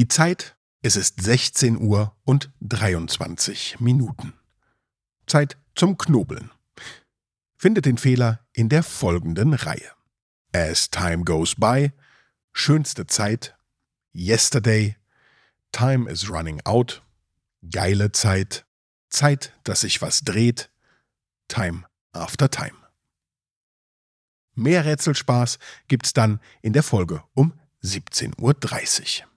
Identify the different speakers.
Speaker 1: Die Zeit, es ist 16 Uhr und 23 Minuten. Zeit zum Knobeln. Findet den Fehler in der folgenden Reihe. As time goes by, schönste Zeit, yesterday, time is running out, geile Zeit, Zeit, dass sich was dreht, time after time. Mehr Rätselspaß gibt's dann in der Folge um 17.30 Uhr.